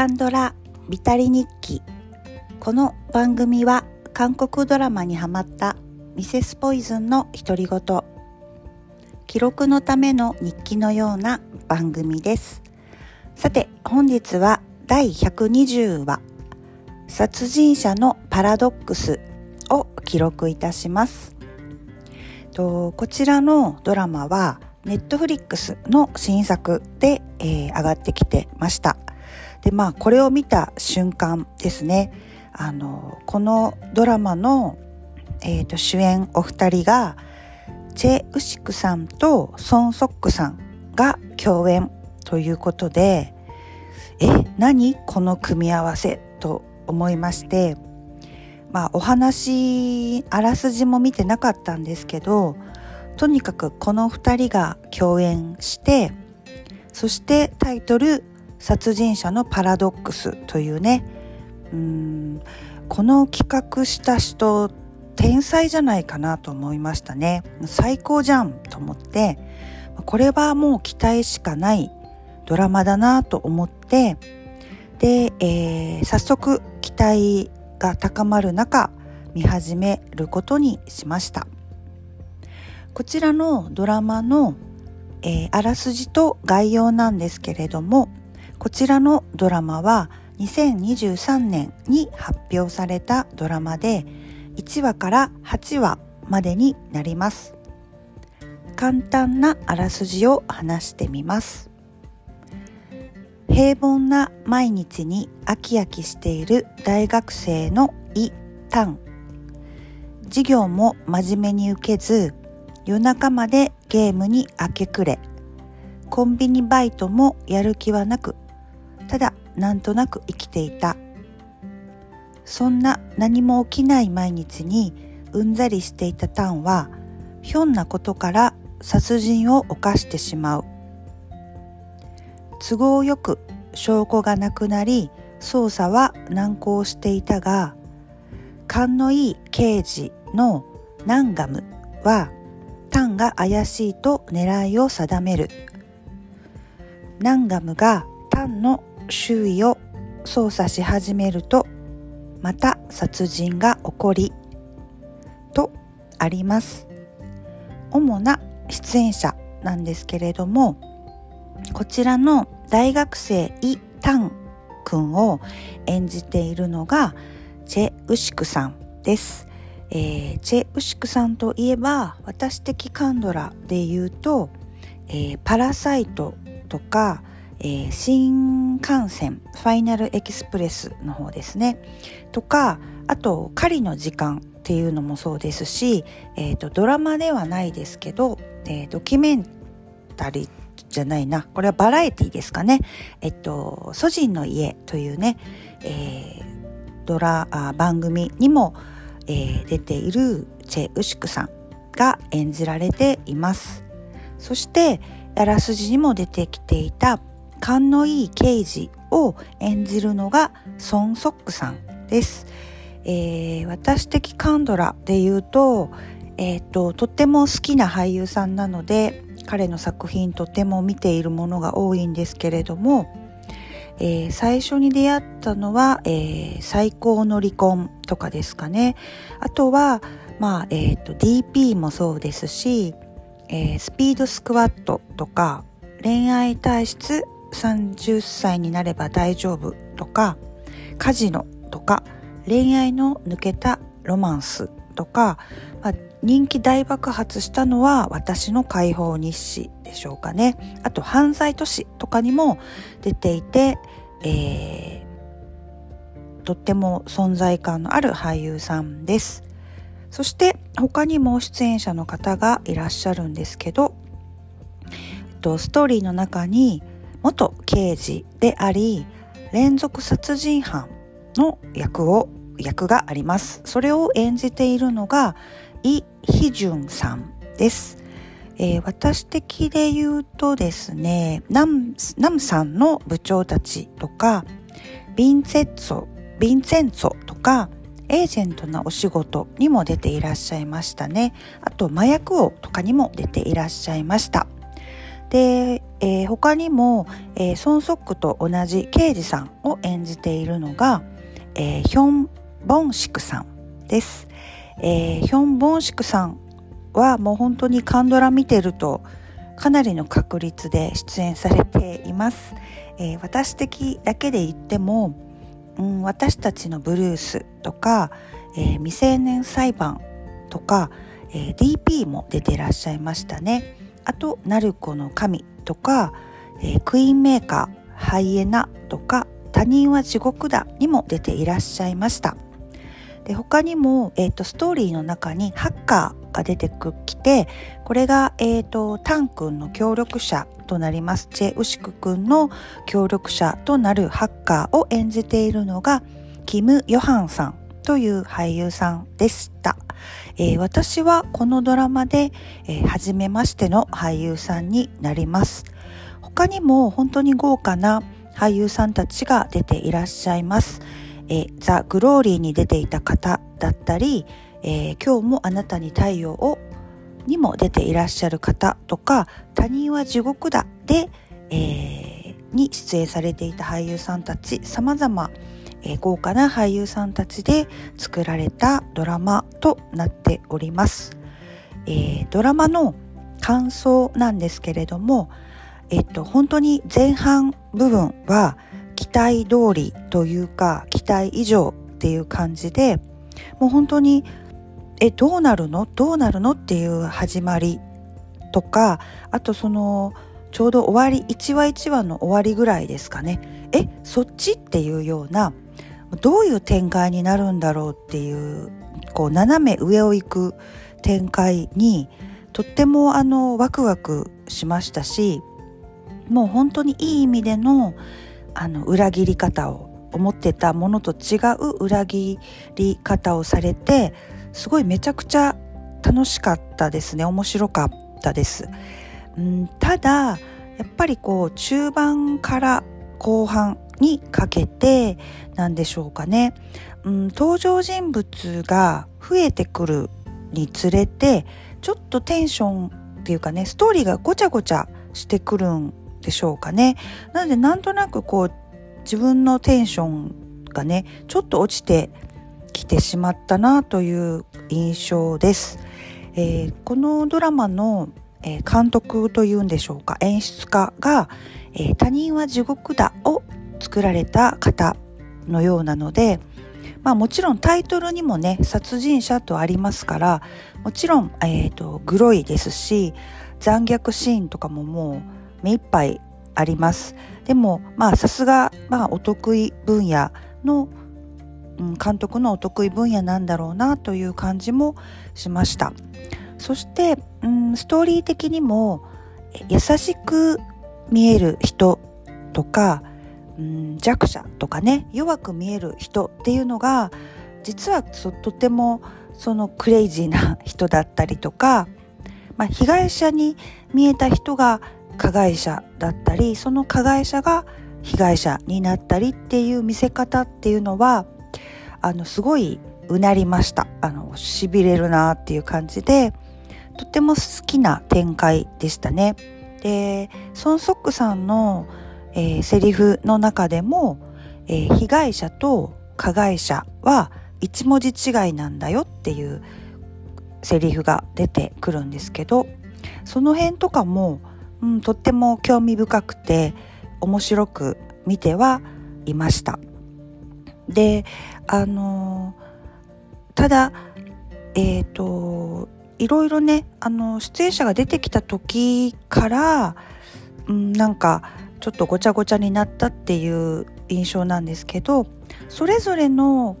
カンドラビタリ日記。この番組は韓国ドラマにハマったミセスポイズンの独り言。記録のための日記のような番組です。さて本日は第120話殺人者のパラドックスを記録いたします。とこちらのドラマはネットフリックスの新作で、えー、上がってきてました。でまあこれを見た瞬間ですね。あのこのドラマの、えーと、主演お二人がチェ・ウシクさんとソン・ソックさんが共演ということでえ何？この組み合わせと思いましてまあお話あらすじも見てなかったんですけどとにかくこの二人が共演してそしてタイトル殺人者のパラドックスというね。うん。この企画した人天才じゃないかなと思いましたね。最高じゃんと思って。これはもう期待しかないドラマだなと思って。で、えー、早速期待が高まる中見始めることにしました。こちらのドラマの、えー、あらすじと概要なんですけれどもこちらのドラマは2023年に発表されたドラマで1話から8話までになります。簡単なあらすじを話してみます。平凡な毎日に飽き飽きしている大学生のイ・タン。授業も真面目に受けず夜中までゲームに明け暮れ。コンビニバイトもやる気はなくただなんとなく生きていた。そんな何も起きない毎日にうんざりしていたタンはひょんなことから殺人を犯してしまう。都合よく証拠がなくなり捜査は難航していたが勘のいい刑事のナンガムはタンが怪しいと狙いを定める。ナンガムがタンの周囲を操作し始めるとまた殺人が起こりとあります。主な出演者なんですけれどもこちらの大学生イ・タン君を演じているのがチェ・ウシクさんです、えー、チェ・ウシクさんといえば私的カンドラで言うと、えー、パラサイトとかえー、新幹線ファイナルエキスプレスの方ですね。とかあと狩りの時間っていうのもそうですし、えーと、ドラマではないですけど、えー、ドキュメンタリーじゃないな。これはバラエティですかね。えっと「祖人の家」というね、えー、ドラあ番組にも、えー、出ているチェ・ウシクさんが演じられています。そしてあらすじにも出てきていた勘のいい刑事を演じるのがソン・ソックさんです。えー、私的カンドラで言うと、えーと、とっても好きな俳優さんなので彼の作品とても見ているものが多いんですけれども、えー、最初に出会ったのは、えー、最高の離婚とかですかね。あとは、まあ、えっ、ー、と、DP もそうですし、えー、スピードスクワットとか、恋愛体質30歳になれば大丈夫とかカジノとか恋愛の抜けたロマンスとか、まあ、人気大爆発したのは私の解放日誌でしょうかね。あと犯罪都市とかにも出ていて、えー、とっても存在感のある俳優さんです。そして他にも出演者の方がいらっしゃるんですけどストーリーの中に元刑事であり連続殺人犯の役を役があります。それを演じているのがイ・ヒジュンさんです、えー、私的で言うとですねナムナムさんの部長たちとかヴィンセッツォヴィンセンツォとかエージェントなお仕事にも出ていらっしゃいましたね。あと麻薬王とかにも出ていらっしゃいました。でえー、他にも、えー、ソン・ソックと同じ刑事さんを演じているのが、えー、ヒョン・ボンシクさんです、えー、ヒョン・ボンシクさんはもう本当にカンドラ見てるとかなりの確率で出演されています、えー、私的だけで言っても、うん、私たちのブルースとか、えー、未成年裁判とか、えー、DP も出てらっしゃいましたね。あと「ナルコの神」とか、えー、クイーンメーカーハイエナとか他人は地獄だにも出ていらっしゃいましたで他にも、えーと、ストーリーの中にハッカーが出てきてこれが、えーと、タン君の協力者となりますチェ・ウシク君の協力者となるハッカーを演じているのがキム・ヨハンさんという俳優さんでした。えー、私はこのドラマで、えー、初めましての俳優さんになります。他にも本当に豪華な俳優さんたちが出ていらっしゃいます。えー、ザ・グローリーに出ていた方だったり、えー、今日もあなたに太陽をにも出ていらっしゃる方とか、他人は地獄だで、えー、に出演されていた俳優さんたち様々え、豪華な俳優さんたちで作られたドラマとなっております。えー、ドラマの感想なんですけれども、えっと、本当に前半部分は期待通りというか期待以上っていう感じでもう本当にえどうなるの？どうなるの？っていう始まりとかあとそのちょうど終わり1話1話の終わりぐらいですかね。えそっち？っていうようなどういう展開になるんだろうっていうこう斜め上を行く展開にとってもあのワクワクしましたしもう本当にいい意味でのあの裏切り方を思ってたものと違う裏切り方をされてすごいめちゃくちゃ楽しかったですね面白かったです。うん、ただやっぱりこう中盤から後半にかけてなんでしょうかね、うん、登場人物が増えてくるにつれてちょっとテンションっていうかねストーリーがごちゃごちゃしてくるんでしょうかね。なのでなんとなくこう自分のテンションがねちょっと落ちてきてしまったなという印象です、えー、このドラマの、えー、監督というんでしょうか演出家が、えー、他人は地獄だを作られた方のようなので、まあもちろんタイトルにもね、殺人者とありますから、もちろん、えっ、ー、と、グロいですし、残虐シーンとかももう目いっぱいあります。でも、まあさすが、まお得意分野の、うん、監督のお得意分野なんだろうなという感じもしました。そして、うん、ストーリー的にも優しく見える人とか、うん、弱者とかね弱く見える人っていうのが実はとてもそのクレイジーな人だったりとか、まあ、被害者に見えた人が加害者だったりその加害者が被害者になったりっていう見せ方っていうのはあのすごいうなりましたあの痺れるなっていう感じでとても好きな展開でしたね。でソン・ソックさんの、えー、セリフの中でも、えー、被害者と加害者は一文字違いなんだよっていうセリフが出てくるんですけどその辺とかも、うん、とっても興味深くて面白く見てはいました。であのただえっ、ー、といろいろねあの出演者が出てきた時から、うん、なんかちょっとごちゃごちゃになったっていう印象なんですけどそれぞれの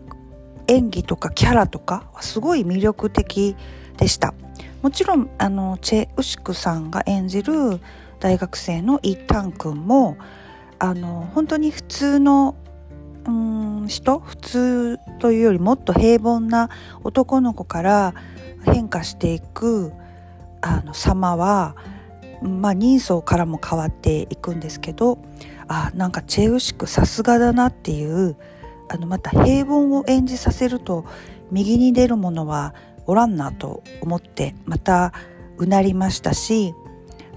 演技とかキャラとかすごい魅力的でした。もちろんあのチェ・ウシクさんが演じる大学生のイ・タン君もあの本当に普通のうん人普通というよりもっと平凡な男の子から変化していくあの様は、まあ、人相からも変わっていくんですけどあなんかチェウシクさすがだなっていうあのまた平凡を演じさせると右に出るものはおらんなと思ってまたうなりましたし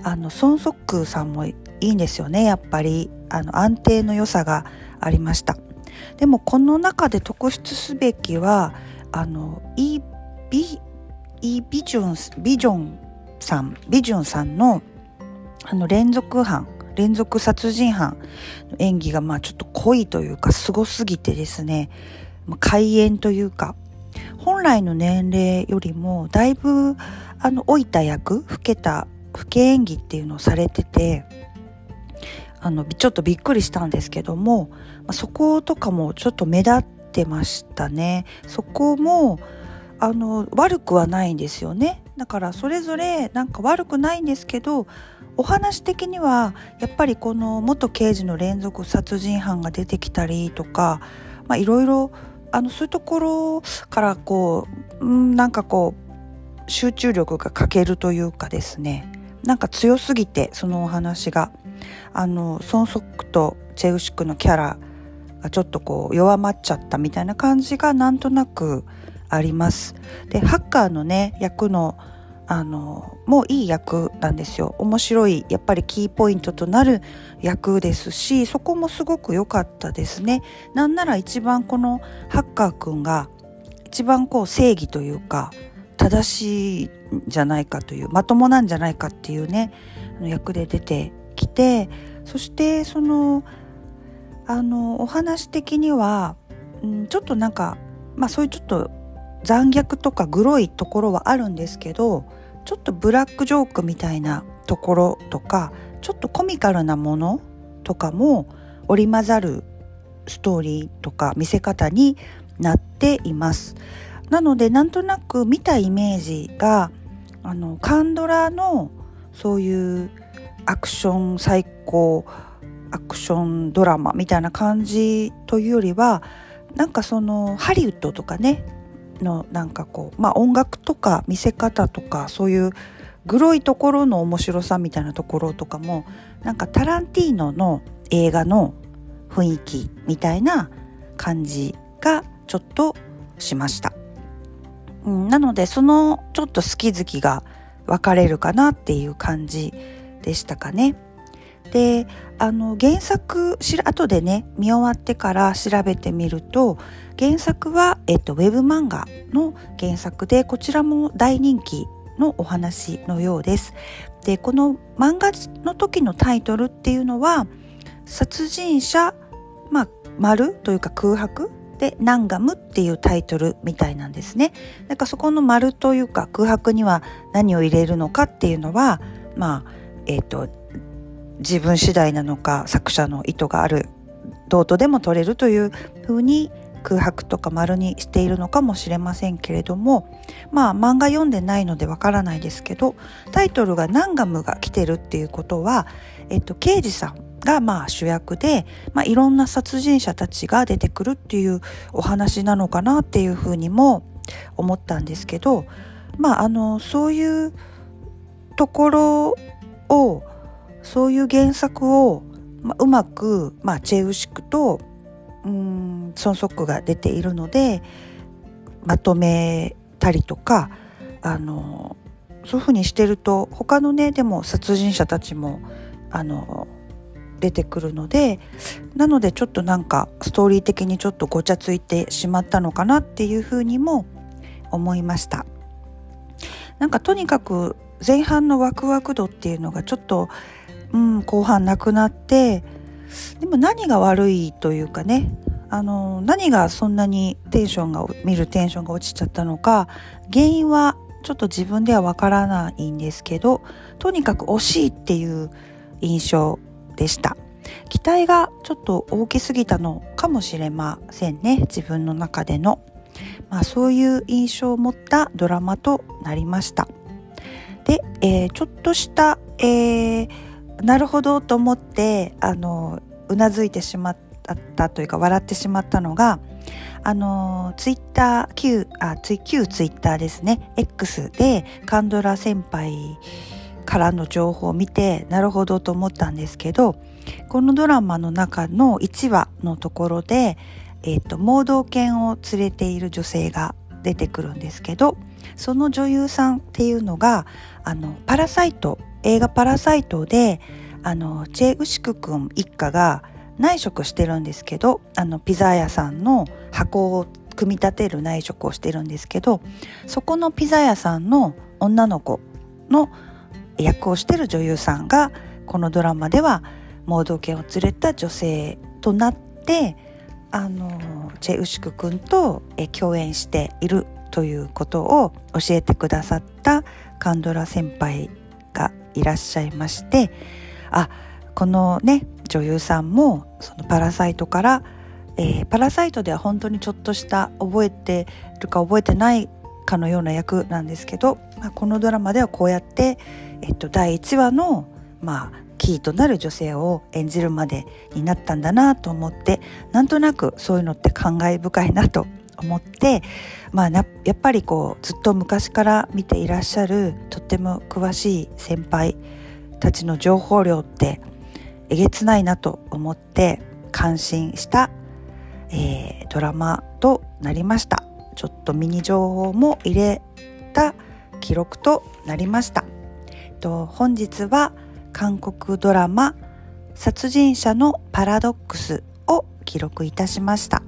あのソン・ソックさんもいいんですよねやっぱり。あの安定の良さがありました。でもこの中で特筆すべきはあのイ・ビイ・ビジョンビジョンさんビジョンさんのあの連続犯連続殺人犯の演技がまあちょっと濃いというかすごすぎてですね開演というか本来の年齢よりもだいぶあの老いた役老けた老け演技っていうのをされててあのちょっとびっくりしたんですけどもそことかもちょっと目立ってましたね。そこもあの悪くはないんですよね。だからそれぞれなんか悪くないんですけどお話的にはやっぱりこの元刑事の連続殺人犯が出てきたりとかいろいろそういうところからこう、なんかこう集中力が欠けるというかですねなんか強すぎてそのお話があのソンソックとチェウシクのキャラがちょっとこう弱まっちゃったみたいな感じがなんとなくあります。でハッカーのね役のあのもういい役なんですよ。面白いやっぱりキーポイントとなる役ですしそこもすごく良かったですね。なんなら一番このハッカーくんが一番こう正義というか正しいんじゃないかというまともなんじゃないかっていうね役で出てきてそしてそのあのお話的には、うん、ちょっとなんかまあそういうちょっと残虐とかグロいところはあるんですけどちょっとブラックジョークみたいなところとかちょっとコミカルなものとかも織り交ざるストーリーとか見せ方になっています。なのでなんとなく見たイメージがあのカンドラのそういうアクション最高アクションドラマみたいな感じというよりはなんかそのハリウッドとかねのなんかこうまあ音楽とか見せ方とかそういうグロいところの面白さみたいなところとかもなんかタランティーノの映画の雰囲気みたいな感じがちょっとしました。うん、なのでそのちょっと好き好きが分かれるかなっていう感じでしたかね。であの原作後でね見終わってから調べてみると原作は、えっと、ウェブ漫画の原作でこちらも大人気のお話のようです。でこの漫画の時のタイトルっていうのは殺人者、まあ、丸というか空白？でナンガムっていうタイトルみたいなんですね。だかそこの丸というか空白には何を入れるのかっていうのはまあえっ、と自分次第なのか作者の意図があるどうとでも取れるというふうに空白とか丸にしているのかもしれませんけれどもまあ漫画読んでないのでわからないですけどタイトルがナンガムが来てるっていうことは、えっと、刑事さんがまあ主役で、まあ、いろんな殺人者たちが出てくるっていうお話なのかなっていうふうにも思ったんですけどまああのそういうところをそういう原作を、まあ、うまく、まあ、チェウシクとうんソンソックが出ているのでまとめたりとかあのそういうふうにしてると他のねでも殺人者たちもあの出てくるのでなのでちょっとなんかストーリー的にちょっとごちゃついてしまったのかなっていうふうにも思いました。なんかとにかく前半のワクワク度っていうのがちょっと、うん、後半なくなってでも何が悪いというかねあの何がそんなにテンションが見るテンションが落ちちゃったのか原因はちょっと自分ではわからないんですけどとにかく惜しいっていう印象でした。期待がちょっと大きすぎたのかもしれませんね自分の中での、まあ、そういう印象を持ったドラマとなりました。で、えー、ちょっとした、えーなるほどと思ってあのうなずいてしまったというか笑ってしまったのがあのツイッター旧あツイ旧ツイッターですね。X でカンドラ先輩からの情報を見てなるほどと思ったんですけどこのドラマの中の1話のところで、えーと、盲導犬を連れている女性が出てくるんですけどその女優さんっていうのがあのパラサイト映画「パラサイトで」あのチェ・ウシク君一家が内職してるんですけどあのピザ屋さんの箱を組み立てる内職をしてるんですけどそこのピザ屋さんの女の子の役をしてる女優さんがこのドラマでは盲導犬を連れた女性となってあのチェ・ウシク君と共演しているということを教えてくださったカンドラ先輩がいらっしゃいましてあこのね女優さんもそのパラサイトから、えー、パラサイトでは本当にちょっとした覚えてるか覚えてないかのような役なんですけど、まあ、このドラマではこうやって、えっと、第1話の、まあ、キーとなる女性を演じるまでになったんだなと思ってなんとなくそういうのって感慨深いなと思って、まあ、やっぱりこうずっと昔から見ていらっしゃるとっても詳しい先輩たちの情報量ってえげつないなと思って感心した、えー、ドラマとなりました。ちょっとミニ情報も入れた記録となりました、と本日は韓国ドラマ殺人者のパラドックスを記録いたしました。